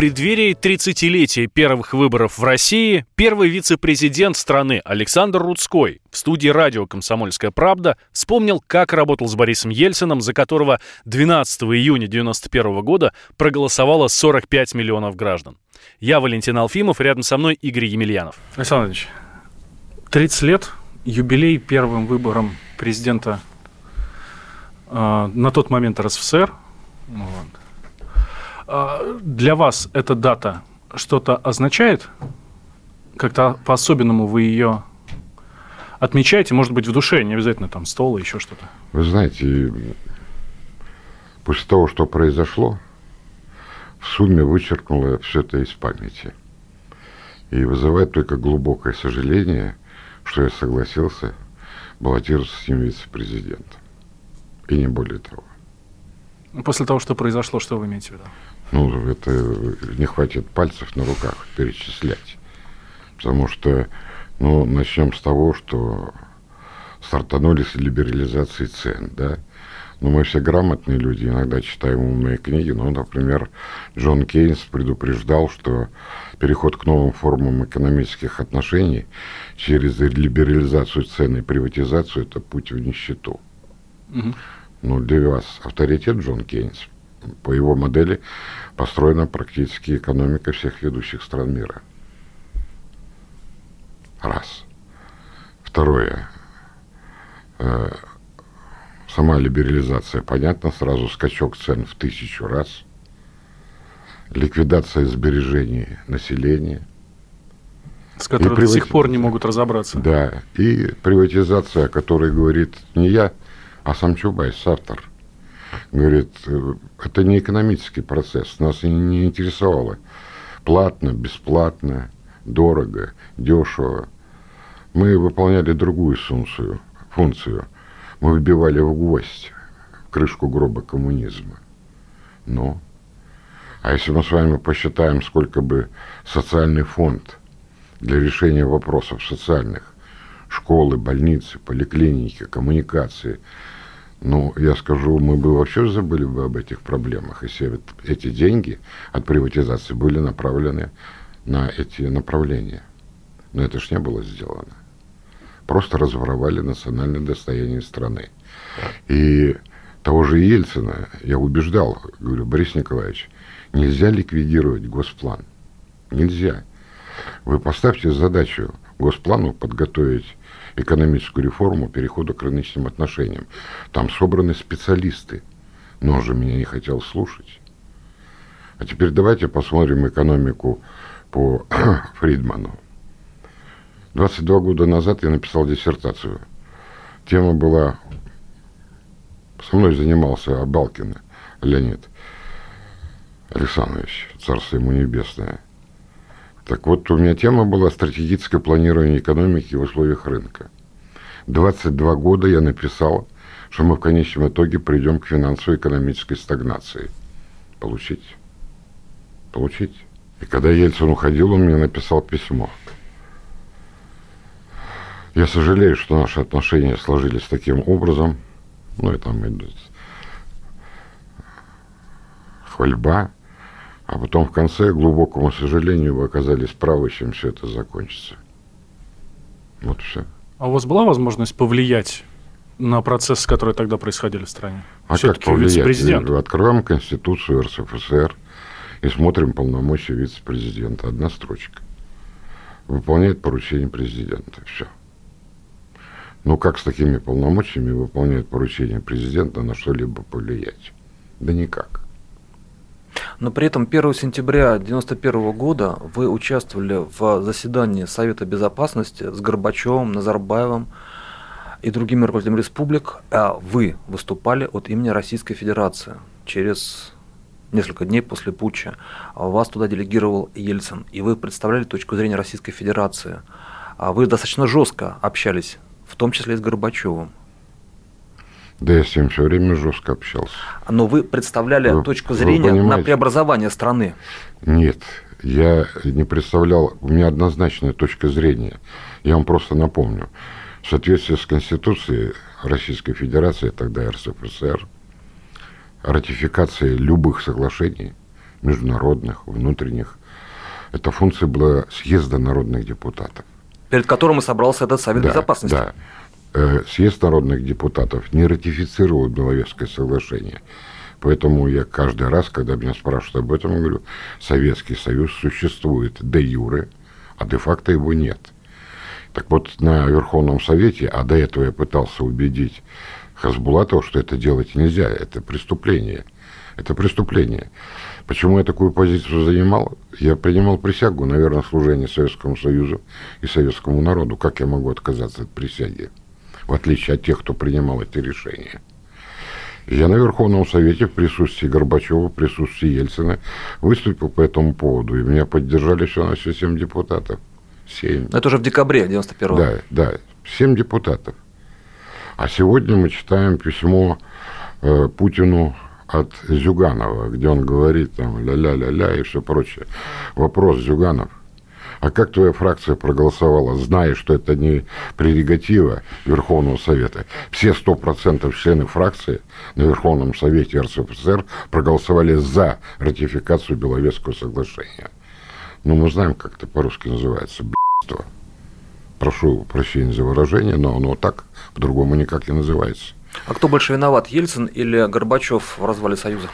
Преддверии 30-летия первых выборов в России первый вице-президент страны Александр Рудской в студии радио «Комсомольская правда» вспомнил, как работал с Борисом Ельцином, за которого 12 июня 1991 года проголосовало 45 миллионов граждан. Я Валентин Алфимов, рядом со мной Игорь Емельянов. Александр Ильич, 30 лет, юбилей первым выбором президента э, на тот момент РСФСР. Вот. Э, для вас эта дата что-то означает? Как-то по-особенному вы ее отмечаете? Может быть, в душе, не обязательно там стол и еще что-то? Вы знаете, после того, что произошло, в сумме вычеркнуло все это из памяти. И вызывает только глубокое сожаление, что я согласился баллотироваться с ним вице-президентом. И не более того. После того, что произошло, что вы имеете в виду? Ну, это не хватит пальцев на руках перечислять. Потому что, ну, начнем с того, что стартанули с либерализации цен, да. Но мы все грамотные люди, иногда читаем умные книги. Ну, например, Джон Кейнс предупреждал, что переход к новым формам экономических отношений через либерализацию цен и приватизацию – это путь в нищету. Угу. Ну, для вас авторитет Джон Кейнс. По его модели построена практически экономика всех ведущих стран мира. Раз. Второе. Э, сама либерализация, понятно, сразу скачок цен в тысячу раз. Ликвидация сбережений населения. С которой привати... до сих пор не могут разобраться. Да, и приватизация, о которой говорит не я, а сам Чубайс, автор. Говорит, это не экономический процесс, нас не интересовало. Платно, бесплатно, дорого, дешево. Мы выполняли другую функцию, функцию – мы выбивали в гвоздь крышку гроба коммунизма. Ну, а если мы с вами посчитаем, сколько бы социальный фонд для решения вопросов социальных, школы, больницы, поликлиники, коммуникации, ну, я скажу, мы бы вообще забыли бы об этих проблемах, если эти деньги от приватизации были направлены на эти направления. Но это ж не было сделано просто разворовали национальное достояние страны. И того же Ельцина я убеждал, говорю, Борис Николаевич, нельзя ликвидировать госплан. Нельзя. Вы поставьте задачу госплану подготовить экономическую реформу перехода к рыночным отношениям. Там собраны специалисты. Но он же меня не хотел слушать. А теперь давайте посмотрим экономику по Фридману. 22 года назад я написал диссертацию. Тема была... Со мной занимался Абалкин Леонид Александрович, царство ему небесное. Так вот, у меня тема была стратегическое планирование экономики в условиях рынка. 22 года я написал, что мы в конечном итоге придем к финансово-экономической стагнации. Получить. Получить. И когда Ельцин уходил, он мне написал письмо – я сожалею, что наши отношения сложились таким образом. Ну, и там идет хвальба. А потом в конце, к глубокому сожалению, вы оказались правы, чем все это закончится. Вот все. А у вас была возможность повлиять на процессы, которые тогда происходили в стране? А как повлиять? Президент. Открываем Конституцию РСФСР и смотрим полномочия вице-президента. Одна строчка. Выполняет поручение президента. Все. Ну, как с такими полномочиями выполняет поручение президента на что-либо повлиять? Да никак. Но при этом 1 сентября 1991 года вы участвовали в заседании Совета Безопасности с Горбачевым, Назарбаевым и другими руководителями республик. А вы выступали от имени Российской Федерации через несколько дней после путча. Вас туда делегировал Ельцин, и вы представляли точку зрения Российской Федерации. А вы достаточно жестко общались в том числе и с Горбачевым. Да я с ним все время жестко общался. Но вы представляли вы, точку зрения на преобразование страны. Нет, я не представлял, у меня однозначная точка зрения. Я вам просто напомню. В соответствии с Конституцией Российской Федерации, тогда РСФСР, ратификация любых соглашений, международных, внутренних, это функция была съезда народных депутатов. Перед которым и собрался этот Совет да, Безопасности. Да. Э, съезд народных депутатов не ратифицировал Беловежское соглашение. Поэтому я каждый раз, когда меня спрашивают об этом, говорю, Советский Союз существует де юре, а де-факто его нет. Так вот, на Верховном Совете, а до этого я пытался убедить Хасбулатова, что это делать нельзя, это преступление. Это преступление. Почему я такую позицию занимал? Я принимал присягу, наверное, служение Советскому Союзу и советскому народу. Как я могу отказаться от присяги? В отличие от тех, кто принимал эти решения. Я на Верховном Совете в присутствии Горбачева, в присутствии Ельцина выступил по этому поводу, и меня поддержали все на все семь депутатов. Семь. Это уже в декабре 91-го. Да, да, семь депутатов. А сегодня мы читаем письмо э, Путину от Зюганова, где он говорит там ля-ля-ля-ля и все прочее. Вопрос, Зюганов, а как твоя фракция проголосовала, зная, что это не прерогатива Верховного Совета? Все 100% членов фракции на Верховном Совете РСФСР проголосовали за ратификацию Беловежского соглашения. Ну, мы знаем, как это по-русски называется. Б***ство. Прошу прощения за выражение, но оно так, по-другому никак не называется. А кто больше виноват, Ельцин или Горбачев в развале Союза?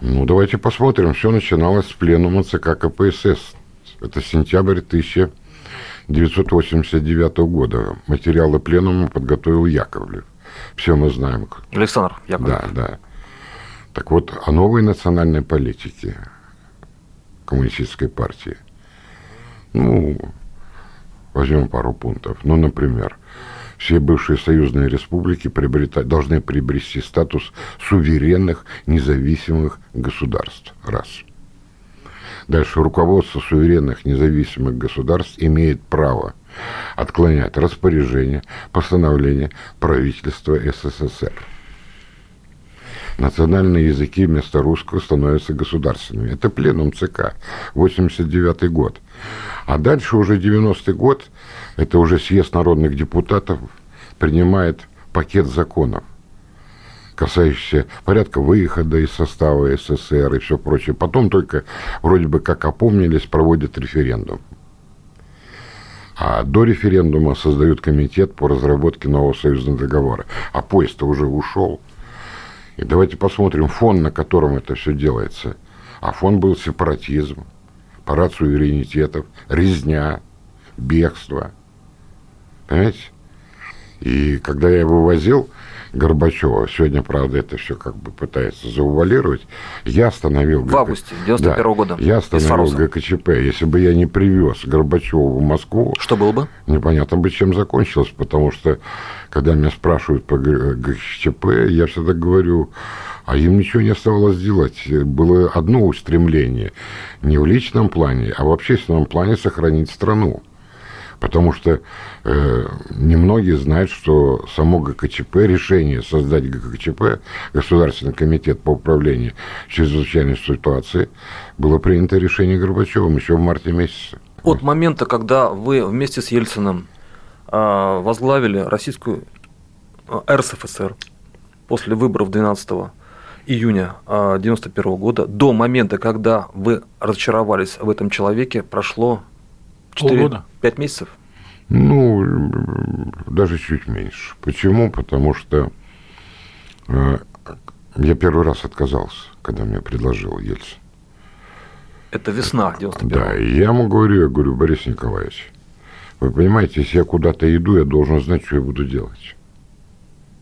Ну, давайте посмотрим. Все начиналось с пленума ЦК КПСС. Это сентябрь 1989 года. Материалы пленума подготовил Яковлев. Все мы знаем. Александр Яковлев. Да, да. Так вот, о новой национальной политике коммунистической партии. Ну, возьмем пару пунктов. Ну, например, все бывшие союзные республики приобретать, должны приобрести статус суверенных независимых государств. Раз. Дальше руководство суверенных независимых государств имеет право отклонять распоряжение, постановление правительства СССР. Национальные языки вместо русского становятся государственными. Это пленум ЦК, 89 год. А дальше уже 90-й год, это уже съезд народных депутатов принимает пакет законов, касающийся порядка выхода из состава СССР и все прочее. Потом только вроде бы как опомнились, проводят референдум. А до референдума создают комитет по разработке нового союзного договора. А поезд-то уже ушел. И давайте посмотрим фон, на котором это все делается. А фон был сепаратизм, парад суверенитетов, резня, бегство. Понимаете? И когда я вывозил Горбачева, сегодня, правда, это все как бы пытается заувалировать, я остановил... В августе 91 -го да, года. Я остановил ГКЧП. Если бы я не привез Горбачева в Москву... Что было бы? Непонятно бы, чем закончилось, потому что, когда меня спрашивают по ГКЧП, я всегда говорю, а им ничего не оставалось делать. Было одно устремление, не в личном плане, а в общественном плане сохранить страну. Потому что э, немногие знают, что само ГКЧП, решение создать ГКЧП, Государственный комитет по управлению чрезвычайной ситуации, было принято решение Горбачевым еще в марте месяце. От момента, когда вы вместе с Ельциным э, возглавили российскую э, РСФСР после выборов 12 июня 1991 года до момента, когда вы разочаровались в этом человеке, прошло 4, Полгода. 5 месяцев? Ну, даже чуть меньше. Почему? Потому что э, я первый раз отказался, когда мне предложил Ельцин. Это весна 91 Да, и я ему говорю, я говорю, Борис Николаевич, вы понимаете, если я куда-то иду, я должен знать, что я буду делать.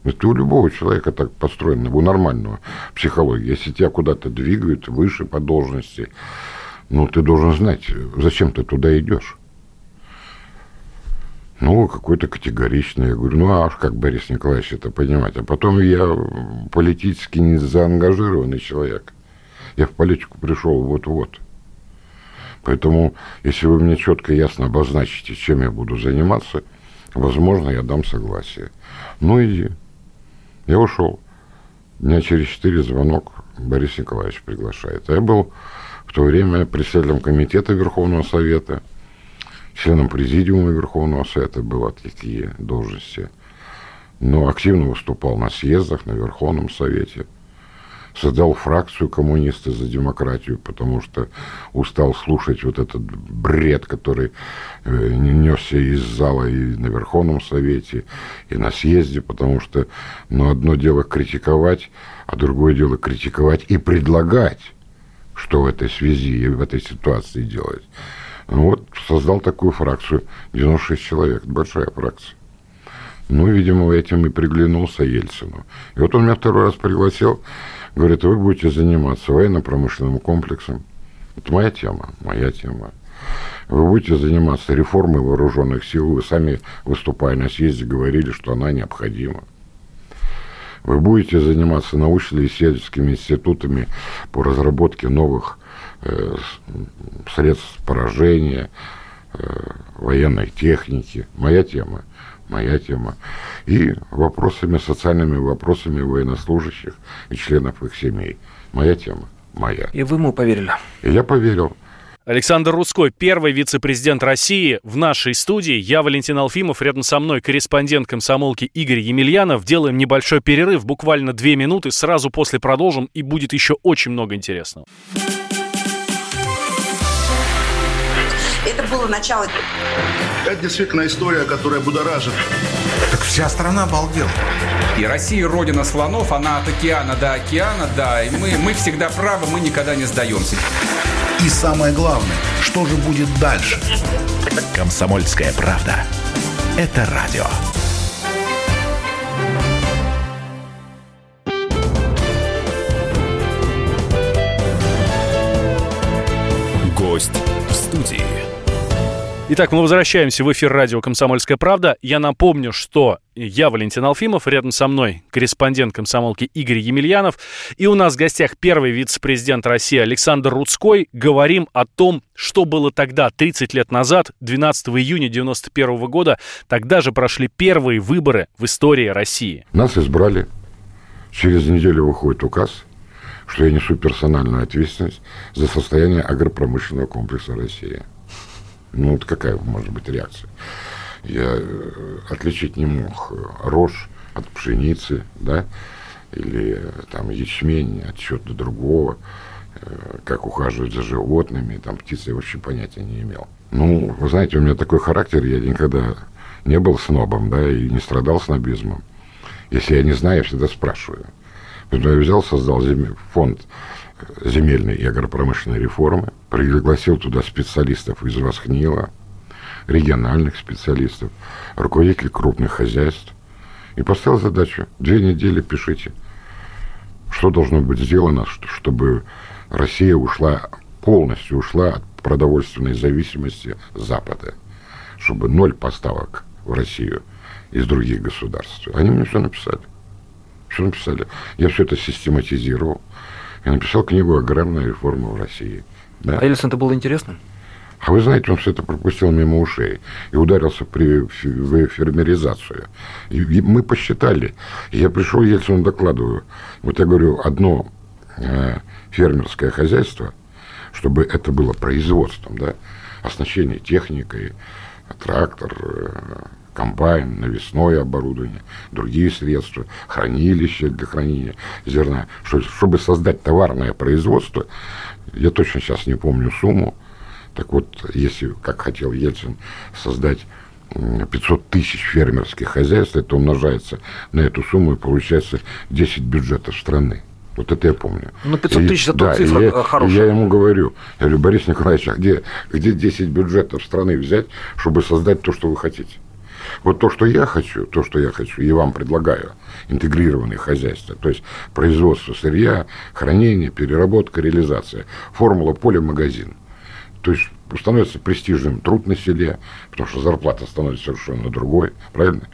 Это у любого человека так построено, у нормального психологии. Если тебя куда-то двигают выше по должности, ну, ты должен знать, зачем ты туда идешь. Ну, какой-то категоричный. Я говорю, ну, а как Борис Николаевич это понимать? А потом я политически не заангажированный человек. Я в политику пришел вот-вот. Поэтому, если вы мне четко и ясно обозначите, чем я буду заниматься, возможно, я дам согласие. Ну, иди. Я ушел. Дня через четыре звонок Борис Николаевич приглашает. А я был в то время председателем комитета Верховного Совета, членом президиума Верховного Совета, было такие должности. Но активно выступал на съездах, на Верховном Совете – создал фракцию коммунисты за демократию, потому что устал слушать вот этот бред, который э, несся из зала и на Верховном Совете, и на съезде, потому что ну, одно дело критиковать, а другое дело критиковать и предлагать, что в этой связи и в этой ситуации делать. Вот создал такую фракцию, 96 человек, большая фракция. Ну, видимо, этим и приглянулся Ельцину. И вот он меня второй раз пригласил, говорит, вы будете заниматься военно-промышленным комплексом. Это моя тема, моя тема. Вы будете заниматься реформой вооруженных сил. Вы сами, выступая на съезде, говорили, что она необходима. Вы будете заниматься научно-исследовательскими институтами по разработке новых э, средств поражения, э, военной техники. Моя тема моя тема, и вопросами, социальными вопросами военнослужащих и членов их семей. Моя тема, моя. И вы ему поверили? И я поверил. Александр Русской, первый вице-президент России в нашей студии. Я Валентин Алфимов, рядом со мной корреспондент комсомолки Игорь Емельянов. Делаем небольшой перерыв, буквально две минуты, сразу после продолжим, и будет еще очень много интересного. Это было начало. Это действительно история, которая будоражит. Так вся страна обалдела. И Россия родина слонов, она от океана до океана, да, и мы, мы всегда правы, мы никогда не сдаемся. И самое главное, что же будет дальше? Комсомольская правда. Это радио. Итак, мы возвращаемся в эфир радио «Комсомольская правда». Я напомню, что я Валентин Алфимов, рядом со мной корреспондент комсомолки Игорь Емельянов. И у нас в гостях первый вице-президент России Александр Рудской. Говорим о том, что было тогда, 30 лет назад, 12 июня 91 года. Тогда же прошли первые выборы в истории России. Нас избрали. Через неделю выходит указ, что я несу персональную ответственность за состояние агропромышленного комплекса России. Ну, вот какая может быть реакция? Я э, отличить не мог э, рожь от пшеницы, да, или э, там ячмень от чего-то другого, как ухаживать за животными, там птицы я вообще понятия не имел. Ну, вы знаете, у меня такой характер, я никогда не был снобом, да, и не страдал снобизмом. Если я не знаю, я всегда спрашиваю. Поэтому я взял, создал фонд земельной и агропромышленной реформы, пригласил туда специалистов из Восхнила, региональных специалистов, руководителей крупных хозяйств, и поставил задачу, две недели пишите, что должно быть сделано, чтобы Россия ушла, полностью ушла от продовольственной зависимости Запада, чтобы ноль поставок в Россию из других государств. Они мне все написали. Все написали. Я все это систематизировал. Я написал книгу «Аграрная реформа в России». Да? А Ельцин это было интересно? А вы знаете, он все это пропустил мимо ушей и ударился при, в фермеризацию. И, и мы посчитали. Я пришел Ельцину докладываю. Вот я говорю, одно э, фермерское хозяйство, чтобы это было производством, да, оснащение техникой, трактор, э, комбайн, навесное оборудование, другие средства, хранилище для хранения зерна. Что, чтобы создать товарное производство, я точно сейчас не помню сумму, так вот, если, как хотел Ельцин, создать 500 тысяч фермерских хозяйств, это умножается на эту сумму, и получается 10 бюджетов страны. Вот это я помню. Ну, 500 тысяч это да, цифра я, хорошая. Я ему говорю, я говорю, Борис Николаевич, а где, где 10 бюджетов страны взять, чтобы создать то, что вы хотите? Вот то, что я хочу, то, что я хочу, и вам предлагаю, интегрированные хозяйства, то есть производство сырья, хранение, переработка, реализация. Формула поле магазин. То есть становится престижным труд на селе, потому что зарплата становится совершенно другой, правильно?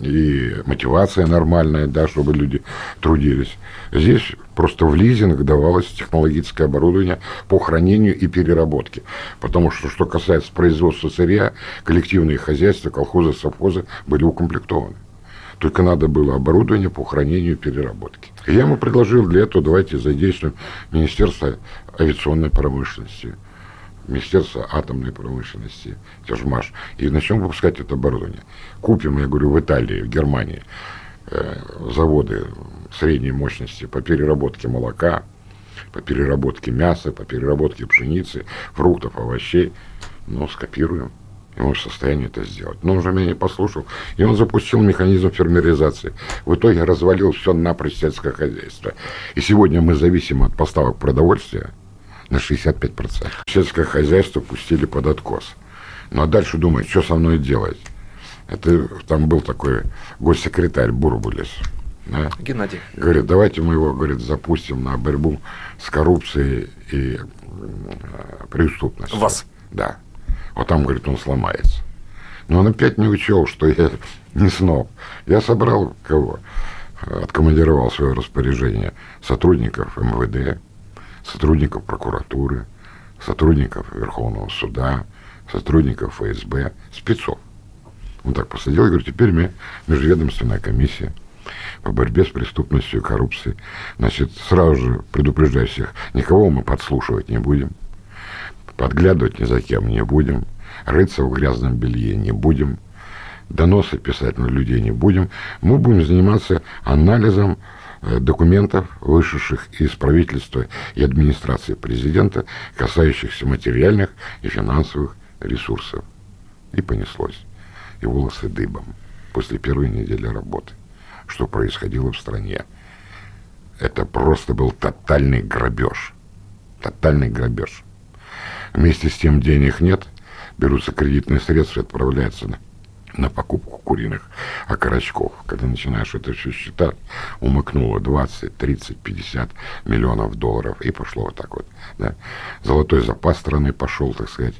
И мотивация нормальная, да, чтобы люди трудились. Здесь просто в лизинг давалось технологическое оборудование по хранению и переработке. Потому что, что касается производства сырья, коллективные хозяйства, колхозы, совхозы были укомплектованы. Только надо было оборудование по хранению и переработке. Я ему предложил для этого, давайте задействуем Министерство авиационной промышленности, Министерство атомной промышленности, Тяжмаш, и начнем выпускать это оборудование. Купим, я говорю, в Италии, в Германии э, заводы средней мощности по переработке молока, по переработке мяса, по переработке пшеницы, фруктов, овощей. Ну, скопируем. И он в состоянии это сделать. Но он же меня не послушал. И он запустил механизм фермеризации. В итоге развалил все напрочь сельское хозяйство. И сегодня мы зависим от поставок продовольствия на 65%. Сельское хозяйство пустили под откос. Ну а дальше думает, что со мной делать? Это там был такой госсекретарь Бурбулис. Да? Геннадий. Говорит, давайте мы его, говорит, запустим на борьбу с коррупцией и э, преступностью. Вас? Да. Вот там, говорит, он сломается. Но он опять не учел, что я не сноб. Я собрал кого? Откомандировал свое распоряжение сотрудников МВД, сотрудников прокуратуры, сотрудников Верховного суда, сотрудников ФСБ, спецов. Он так посадил и говорит, теперь мы межведомственная комиссия по борьбе с преступностью и коррупцией. Значит, сразу же предупреждаю всех, никого мы подслушивать не будем – подглядывать ни за кем не будем, рыться в грязном белье не будем, доносы писать на людей не будем. Мы будем заниматься анализом документов, вышедших из правительства и администрации президента, касающихся материальных и финансовых ресурсов. И понеслось. И волосы дыбом после первой недели работы. Что происходило в стране. Это просто был тотальный грабеж. Тотальный грабеж. Вместе с тем денег нет, берутся кредитные средства и отправляются на, покупку куриных окорочков. Когда начинаешь это все считать, умыкнуло 20, 30, 50 миллионов долларов, и пошло вот так вот. Да. Золотой запас страны пошел, так сказать,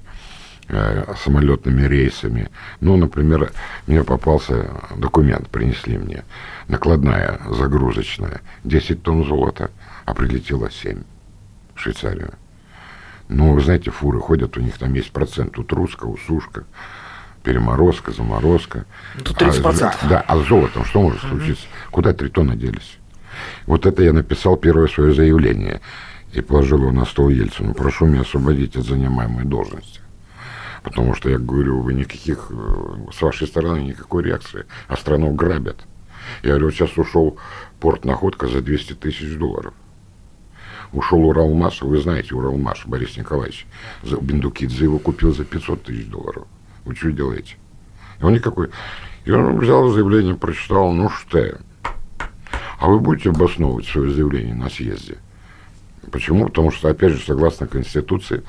э, самолетными рейсами. Ну, например, мне попался документ, принесли мне, накладная, загрузочная, 10 тонн золота, а прилетело 7 в Швейцарию. Ну, вы знаете, фуры ходят, у них там есть процент. Тут русская, усушка, переморозка, заморозка. Тут 30%. А, да, а с золотом что может случиться? Угу. Куда три тонны делись? Вот это я написал первое свое заявление и положил его на стол Ельцину. Прошу меня освободить от занимаемой должности. Потому что я говорю, вы никаких, э, с вашей стороны никакой реакции, а страну грабят. Я говорю, сейчас ушел порт находка за 200 тысяч долларов. Ушел Уралмаш, вы знаете Уралмаш, Борис Николаевич, за Бендукидзе его купил за 500 тысяч долларов. Вы что делаете? И он никакой. И он взял заявление, прочитал, ну что, а вы будете обосновывать свое заявление на съезде? Почему? Потому что, опять же, согласно Конституции,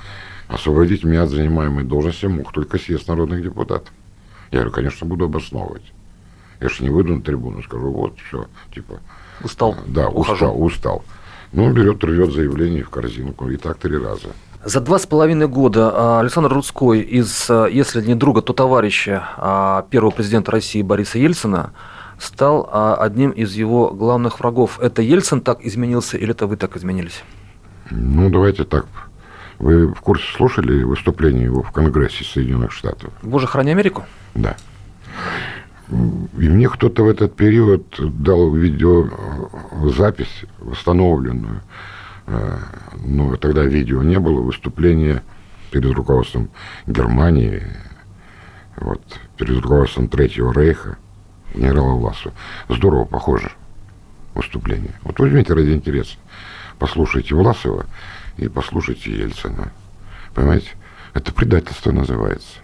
освободить меня от занимаемой должности мог только съезд народных депутатов. Я говорю, конечно, буду обосновывать. Я же не выйду на трибуну, скажу, вот, все, типа... Устал. Да, Ухожу. устал, устал. Ну, он берет, рвет заявление в корзинку. И так три раза. За два с половиной года а, Александр Рудской из, а, если не друга, то товарища а, первого президента России Бориса Ельцина стал одним из его главных врагов. Это Ельцин так изменился или это вы так изменились? Ну, давайте так. Вы в курсе слушали выступление его в Конгрессе Соединенных Штатов? Боже, храни Америку? Да. И мне кто-то в этот период дал видеозапись восстановленную. Э, но тогда видео не было, выступление перед руководством Германии, вот, перед руководством Третьего Рейха, генерала Власова. Здорово похоже выступление. Вот возьмите ради интереса, послушайте Власова и послушайте Ельцина. Понимаете? Это предательство называется.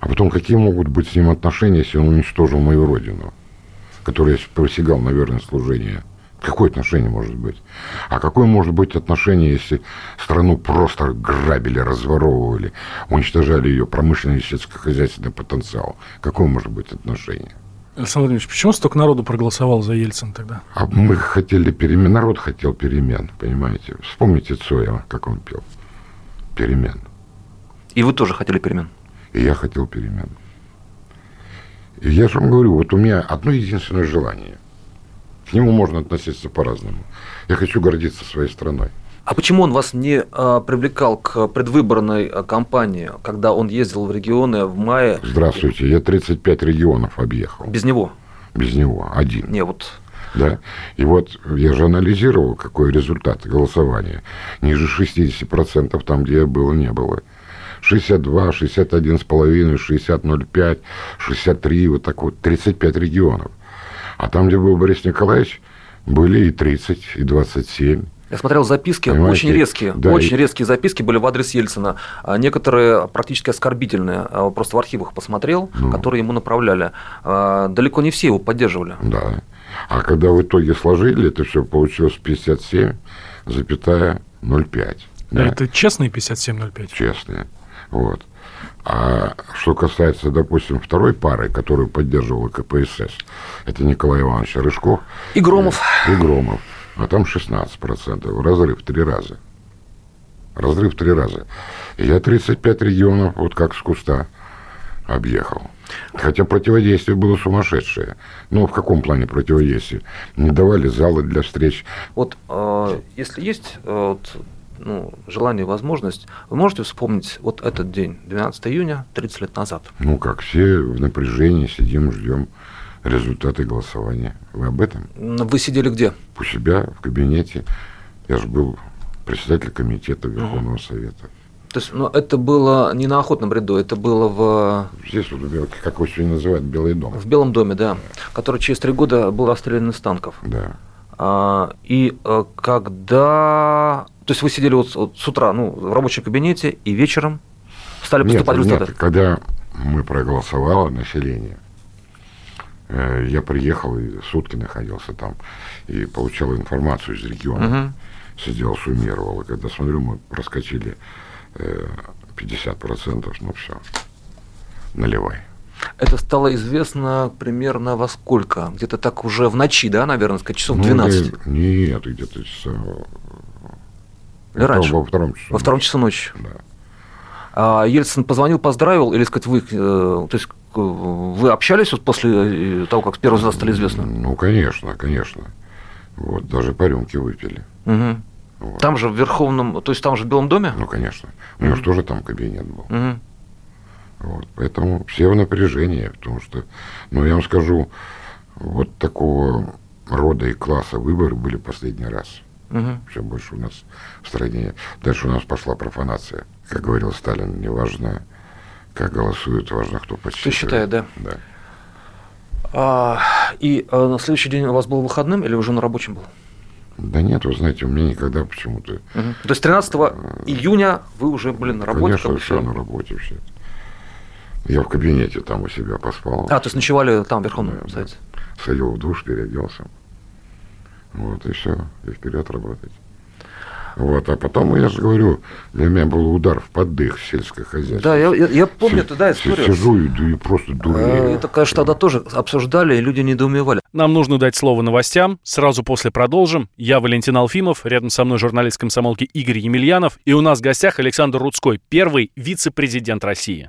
А потом, какие могут быть с ним отношения, если он уничтожил мою родину, которая просягал на верное служение? Какое отношение может быть? А какое может быть отношение, если страну просто грабили, разворовывали, уничтожали ее промышленный и сельскохозяйственный потенциал? Какое может быть отношение? Александр Владимирович, почему столько народу проголосовал за Ельцин тогда? А мы хотели перемен, народ хотел перемен, понимаете? Вспомните Цоя, как он пел. Перемен. И вы тоже хотели перемен? И я хотел перемен. И я же вам говорю, вот у меня одно единственное желание. К нему можно относиться по-разному. Я хочу гордиться своей страной. А почему он вас не а, привлекал к предвыборной а, кампании, когда он ездил в регионы в мае? Здравствуйте, я 35 регионов объехал. Без него? без него, один. Не, вот да? И вот я же анализировал, какой результат голосования. Ниже 60% там, где я был, не было. 62, 61,5, 60,05, 63, вот так вот, 35 регионов. А там, где был Борис Николаевич, были и 30, и 27. Я смотрел записки, Понимаете? очень резкие, Да, очень и- резкие записки были в адрес Ельцина. А Некоторые практически оскорбительные, а, просто в архивах посмотрел, Ну. которые ему направляли. А, Далеко не все его поддерживали. Да. А когда в итоге сложили, это все получилось 57,05. А Да, это честные 5705? честные. Вот. А что касается, допустим, второй пары, которую поддерживала КПСС, это Николай Иванович Рыжков И Громов. и Громов. А там 16%. Разрыв в три раза. Разрыв в три раза. И я 35 регионов вот как с куста объехал. Хотя противодействие было сумасшедшее. Ну, в каком плане противодействие? Не давали залы для встреч. Вот э, если есть э, вот, ну, желание и возможность, вы можете вспомнить вот этот день, 12 июня, 30 лет назад? Ну, как все в напряжении сидим, ждем результаты голосования. Вы об этом? М, Вы сидели где? У себя в кабинете. Я же был председатель комитета Верховного Совета. То есть, ну, это было не на охотном ряду, это было в, Здесь, вот, как его сегодня называют, Белый дом. в Белом доме, да, который через три года был расстрелян из танков. Да. А, и э, когда... То есть вы сидели вот, с- вот с утра ну, в рабочем кабинете и вечером стали Нет, поступать нет, результаты? когда мы проголосовало население, э, я приехал и сутки находился там и получал информацию из региона. Мгм. Сидел, суммировал. И когда смотрю, мы проскочили э, 50%, ну все, наливай. Это стало известно примерно во сколько? Где-то так уже в ночи, да, наверное, сказать, часов Ну, 12? да, Нет, где-то часа... Или раньше? Во втором часу. Во втором часу ночи. Да. А Ельцин позвонил, поздравил, или сказать, вы, э, то есть, вы общались вот после э, того, как первый результаты стали известны? Ну, конечно, конечно. Вот, даже по рюмке выпили. Мгм. Вот. Там же в Верховном, то есть там же в Белом доме? Ну, конечно. У него же тоже там кабинет был. Мгм. Вот, поэтому все в напряжении, потому что, ну, я вам скажу, вот такого рода и класса выборы были последний раз. Мгм. Все больше у нас в стране. Дальше у нас пошла профанация. Как говорил Сталин, не важно, как голосуют, важно, кто подсчитывает. считает, да? Да. А, и э, на следующий день у вас был выходным или уже на рабочем был? Да нет, вы знаете, у меня никогда почему-то... Мгм. То есть 13 июня вы уже были на работе? Конечно, все на работе все. Я в кабинете там у себя поспал. А, то есть ночевали там, в Верховном Да, да. Совете? Сходил в душ, переоделся. Вот, и все, и вперед работать. Вот, а потом, я же говорю, для меня был удар в поддых сельское хозяйство. Да, я, я- я помню Си- эту да, си- историю. Сижу и, и просто Э, дурею. Это, конечно, тогда тоже обсуждали, и люди недоумевали. Нам нужно дать слово новостям. Сразу после продолжим. Я Валентин Алфимов, рядом со мной журналист комсомолки Игорь Емельянов. И у нас в гостях Александр Рудской, первый вице-президент России.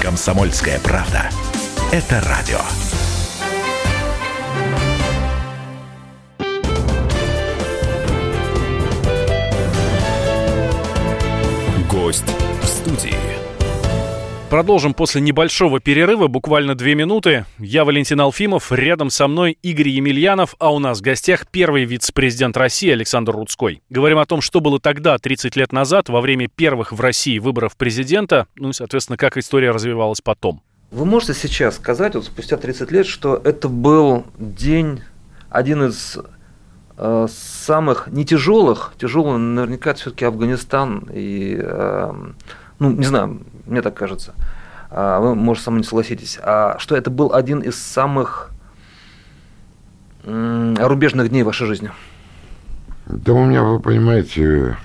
Комсомольская правда. Это радио. Гость в студии. Продолжим после небольшого перерыва, буквально две минуты. Я Валентин Алфимов, рядом со мной Игорь Емельянов, а у нас в гостях первый вице-президент России Александр Рудской. Говорим о том, что было тогда, 30 лет назад, во время первых в России выборов президента, ну и, соответственно, как история развивалась потом. Вы можете сейчас сказать, вот спустя 30 лет, что это был день, один из э, самых не тяжелых, тяжелый наверняка все-таки Афганистан и, э, ну, не знаю, мне так кажется, А вы, может, со мной не согласитесь, а что это был один из самых рубежных дней вашей жизни? Да у меня, вы понимаете,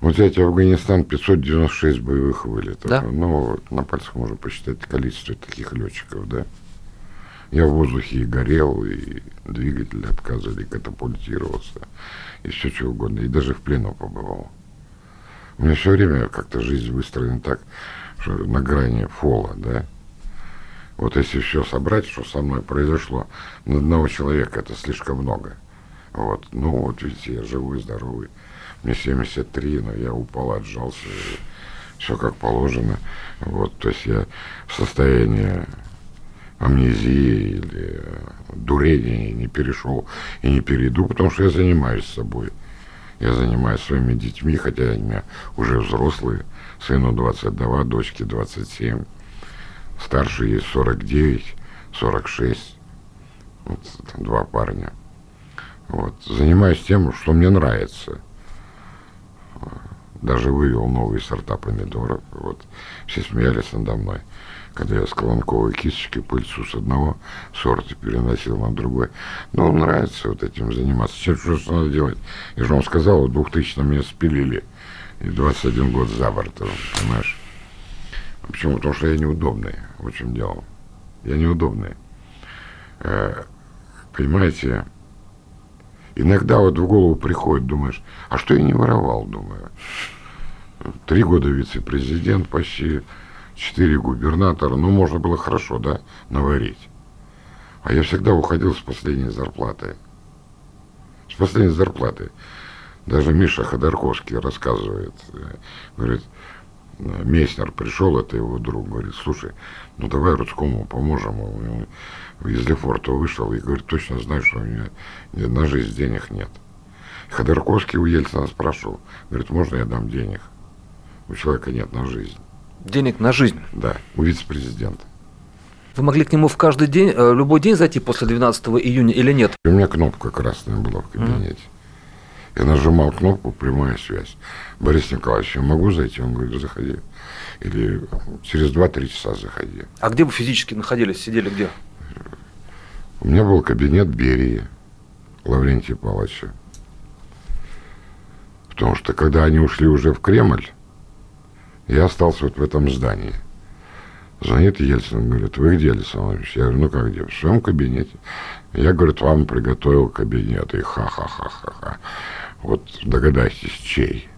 Вот взять Афганистан 596 боевых вылетов. Да? Ну, на пальцах можно посчитать количество таких летчиков, да. Я в воздухе и горел, и двигатель отказывали, катапультировался, и все что угодно, и даже в плену побывал. У меня все время как-то жизнь выстроена так, что на грани фола, да. Вот если все собрать, что со мной произошло, на одного человека это слишком много. Вот, ну вот видите, я живой, здоровый, мне 73, но я упал, отжался, все как положено. Вот, то есть я в состоянии амнезии или дурения не перешел и не перейду, потому что я занимаюсь собой. Я занимаюсь своими детьми, хотя они у меня уже взрослые. Сыну 22, дочке 27. Старший есть 49, 46. Вот два парня. Вот. Занимаюсь тем, что мне нравится. Даже вывел новые сорта помидоров. Вот. Все смеялись надо мной когда я с колонковой кисточки пыльцу с одного сорта переносил на другой. Ну, нравится вот этим заниматься. Чем что надо делать? Я же вам сказал, в 2000 меня спилили. И 21 год за бортом, понимаешь? Почему? Потому что я неудобный. В чем дело? Я неудобный. Э, понимаете, иногда вот в голову приходит, думаешь, а что я не воровал, думаю. Три года вице-президент почти, четыре губернатора, ну, можно было хорошо, да, наварить. А я всегда уходил с последней зарплаты. С последней зарплаты. Даже Миша Ходорковский рассказывает, э, говорит, Месснер пришел, это его друг, говорит, слушай, ну давай Рудскому поможем. Он из Лефорта вышел и говорит, точно знаю, что у меня на жизнь денег нет. Ходорковский у Ельцина спрашивал, говорит, можно я дам денег? У человека нет на жизнь. Денег на жизнь? Да, у вице-президента. Вы могли к нему в каждый день, э, любой день зайти после 12 июня или нет? У меня кнопка красная была в кабинете. Mm. Я нажимал кнопку «Прямая связь». Борис Николаевич, я могу зайти? Он говорит, заходи. Или через 2-3 часа заходи. А где вы физически находились, сидели где? У меня был кабинет Берии, Лаврентия Павловича. Потому что когда они ушли уже в Кремль, я остался вот в этом здании. Звонит Ельцин, говорит, вы где, Александр Я говорю, ну как где? В своем кабинете. Я, говорит, вам приготовил кабинет. И ха-ха-ха-ха-ха. Вот догадайтесь, чей.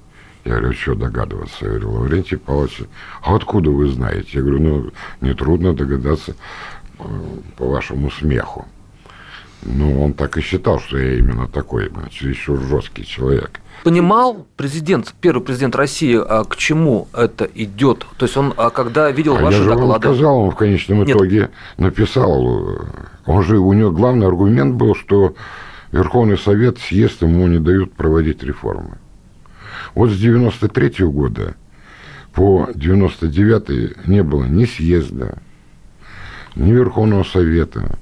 Я говорю, что догадываться? Я говорю, Лаврентий Павлович, а откуда вы знаете? Я говорю, ну, нетрудно догадаться э, по вашему смеху. Ну, он так и считал, что я именно такой, чересчур жесткий человек понимал президент, первый президент России, а к чему это идет? То есть он, а когда видел а ваши я же доклады... Вам сказал, он в конечном Нет. итоге написал. Он же, у него главный аргумент был, что Верховный Совет, съезд ему не дают проводить реформы. Вот с 93 -го года по 99 не было ни съезда, ни Верховного Совета,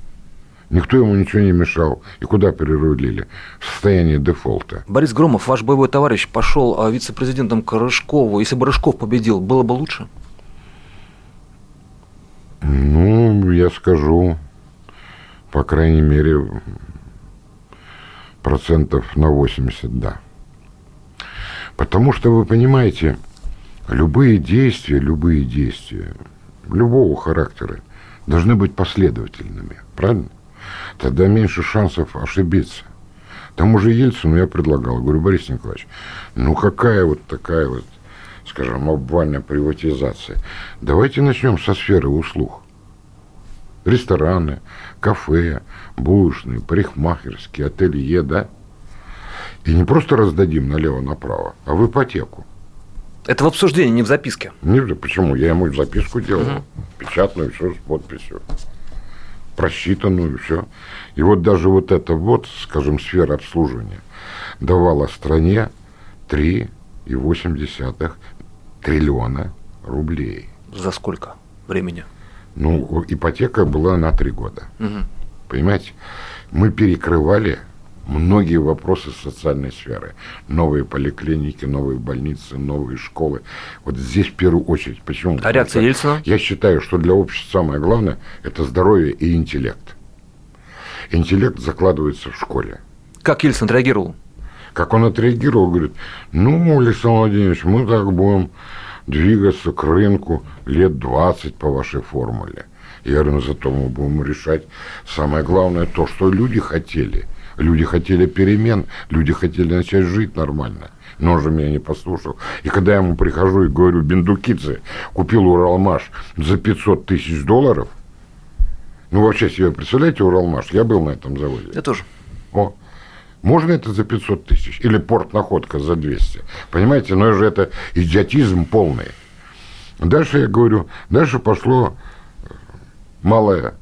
Никто ему ничего не мешал. И куда перерулили? В состоянии дефолта. Борис Громов, ваш боевой товарищ, пошел а, вице-президентом к Рыжкову. Если бы Рыжков победил, было бы лучше? Ну, я скажу, по крайней мере, процентов на 80, да. Потому что, вы понимаете, любые действия, любые действия любого характера должны быть последовательными, правильно? Тогда меньше шансов ошибиться. Тому же Ельцину я предлагал, говорю, Борис Николаевич, ну какая вот такая вот, скажем, обвальная приватизация? Давайте начнем со сферы услуг. Рестораны, кафе, булочные, парикмахерские, ателье, да? И не просто раздадим налево-направо, а в ипотеку. Это в обсуждении, не в записке? Нет, почему? Я ему записку делал, угу. печатную, все с подписью просчитанную, все. И вот даже вот эта вот, скажем, сфера обслуживания давала стране 3,8 триллиона рублей. За сколько времени? Ну, ипотека была на три года. Угу. Понимаете? Мы перекрывали многие вопросы социальной сферы. Новые поликлиники, новые больницы, новые школы. Вот здесь в первую очередь. Почему? А реакция Ельцина? Я считаю, что для общества самое главное – это здоровье и интеллект. Интеллект закладывается в школе. Как Ельцин реагировал? Как он отреагировал, говорит, ну, Александр Владимирович, мы так будем двигаться к рынку лет 20 по вашей формуле. Я говорю, ну зато мы будем решать самое главное то, что люди хотели. Люди хотели перемен, люди хотели начать жить нормально. Но он же меня не послушал. И когда я ему прихожу и говорю, Бендукидзе купил Уралмаш за 500 тысяч долларов, ну, вообще себе представляете Уралмаш? Я был на этом заводе. Я тоже. О, можно это за 500 тысяч? Или порт находка за 200? Понимаете, но же это идиотизм полный. Дальше я говорю, дальше пошло малое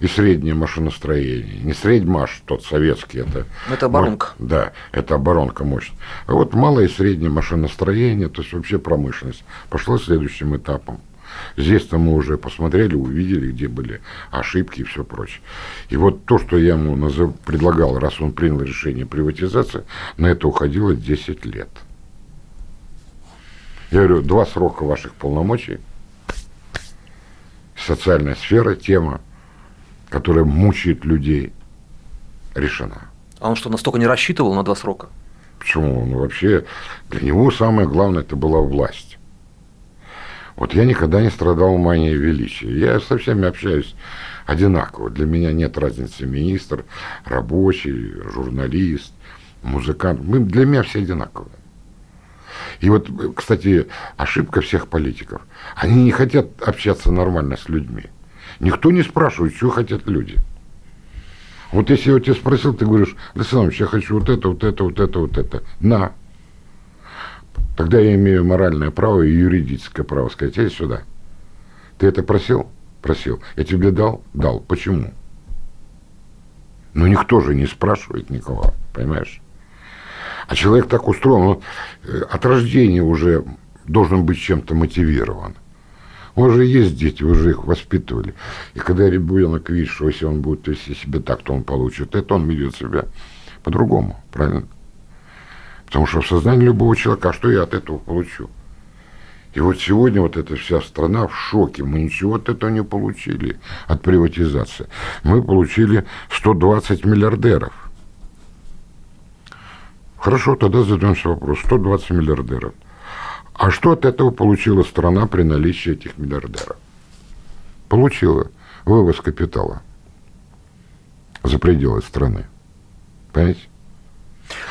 и среднее машиностроение. Не средьмаш, тот советский, это... Это оборонка. Да, это оборонка мощная. А вот малое и среднее машиностроение, то есть вообще промышленность, пошло следующим этапом. Здесь-то мы уже посмотрели, увидели, где были ошибки и все прочее. И вот то, что я ему назов... предлагал, раз он принял решение приватизации, на это уходило 10 лет. Я говорю, два срока ваших полномочий, социальная сфера, тема, которая мучает людей, решена. А он что, настолько не рассчитывал на два срока? Почему? Он вообще, для него самое главное это была власть. Вот я никогда не страдал манией величия. Я со всеми общаюсь одинаково. Для меня нет разницы министр, рабочий, журналист, музыкант. Мы, для меня все одинаковые. И вот, кстати, ошибка всех политиков. Они не хотят общаться нормально с людьми. Никто не спрашивает, что хотят люди. Вот если я тебя спросил, ты говоришь, Александр я хочу вот это, вот это, вот это, вот это. На. Тогда я имею моральное право и юридическое право сказать, иди сюда. Ты это просил? Просил. Я тебе дал? Дал. Почему? Но никто же не спрашивает никого, понимаешь? А человек так устроен, он э, от рождения уже должен быть чем-то мотивирован. У же есть дети, вы же их воспитывали. И когда ребенок видит, что если он будет вести себя так, то он получит это, он ведет себя по-другому, правильно? Потому что в сознании любого человека, а что я от этого получу? И вот сегодня вот эта вся страна в шоке. Мы ничего от этого не получили, от приватизации. Мы получили 120 миллиардеров. Хорошо, тогда зададимся вопрос. 120 миллиардеров. А что от этого получила страна при наличии этих миллиардеров? Получила вывоз капитала за пределы страны. Понимаете?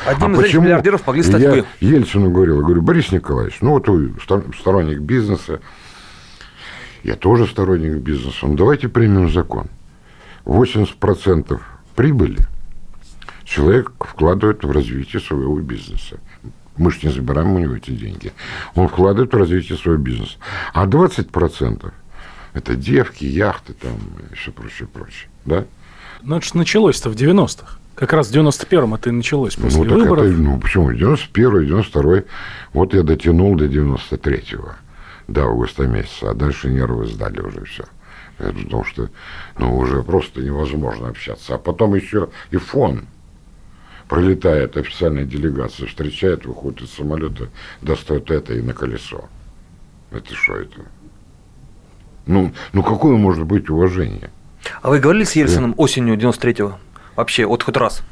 Одним а из этих миллиардеров могли стать я вы. Ельцину говорил, говорю, Борис Николаевич, ну вот вы сторонник бизнеса, я тоже сторонник бизнеса, ну давайте примем закон. 80% прибыли – человек вкладывает в развитие своего бизнеса. Мы же не забираем у него эти деньги. Он вкладывает в развитие своего бизнеса. А 20% это девки, яхты там и все прочее, прочее. Да? Ну, это же началось-то в 90-х. Как раз в 91-м это и началось после ну, выборов. Это, ну, почему? 91-й, 92-й. Вот я дотянул до 93-го, до августа месяца. А дальше нервы сдали уже все. Потому что ну, уже просто невозможно общаться. А потом еще и фон – пролетает официальная делегация, встречает, выходит из самолета, достает это и на колесо. Это что это? Ну, ну какое может быть уважение? А вы говорили с Ельцином осенью 93-го? Вообще, вот хоть раз?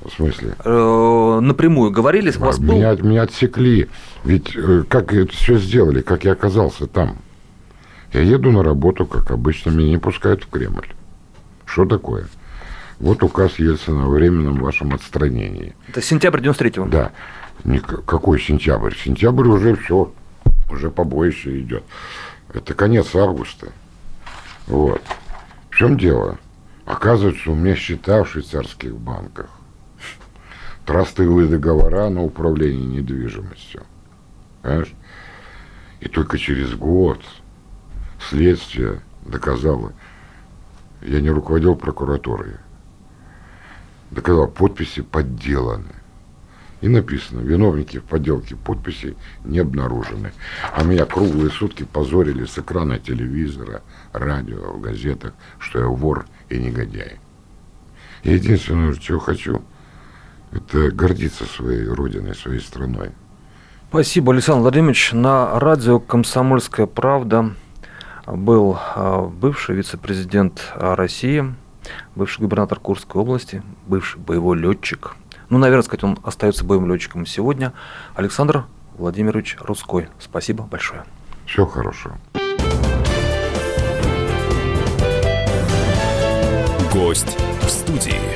В смысле? Э, напрямую говорили? У вас меня, был... меня отсекли. Ведь э, как это все сделали, как я оказался там? Я еду на работу, как обычно, меня не пускают в Кремль. Что такое? Вот указ Ельцина о временном вашем отстранении. Это сентябрь 93-го? Да. Какой сентябрь? Сентябрь уже все, уже побоище идет. Это конец августа. Вот. В чем дело? Оказывается, у меня счета в швейцарских банках. Трастовые договора на управление недвижимостью. Понимаешь? И только через год следствие доказало, я не руководил прокуратурой, доказал, подписи подделаны. И написано, виновники в подделке подписей не обнаружены. А меня круглые сутки позорили с экрана телевизора, радио, в газетах, что я вор и негодяй. Единственное, чего хочу, это гордиться своей родиной, своей страной. Спасибо, Александр Владимирович. На радио «Комсомольская правда» был а, бывший вице-президент России бывший губернатор Курской области, бывший боевой летчик, Ну, наверное, сказать, он остается боевым летчиком сегодня. Александр Владимирович Русской. Спасибо большое. Всего хорошего. Гость в студии.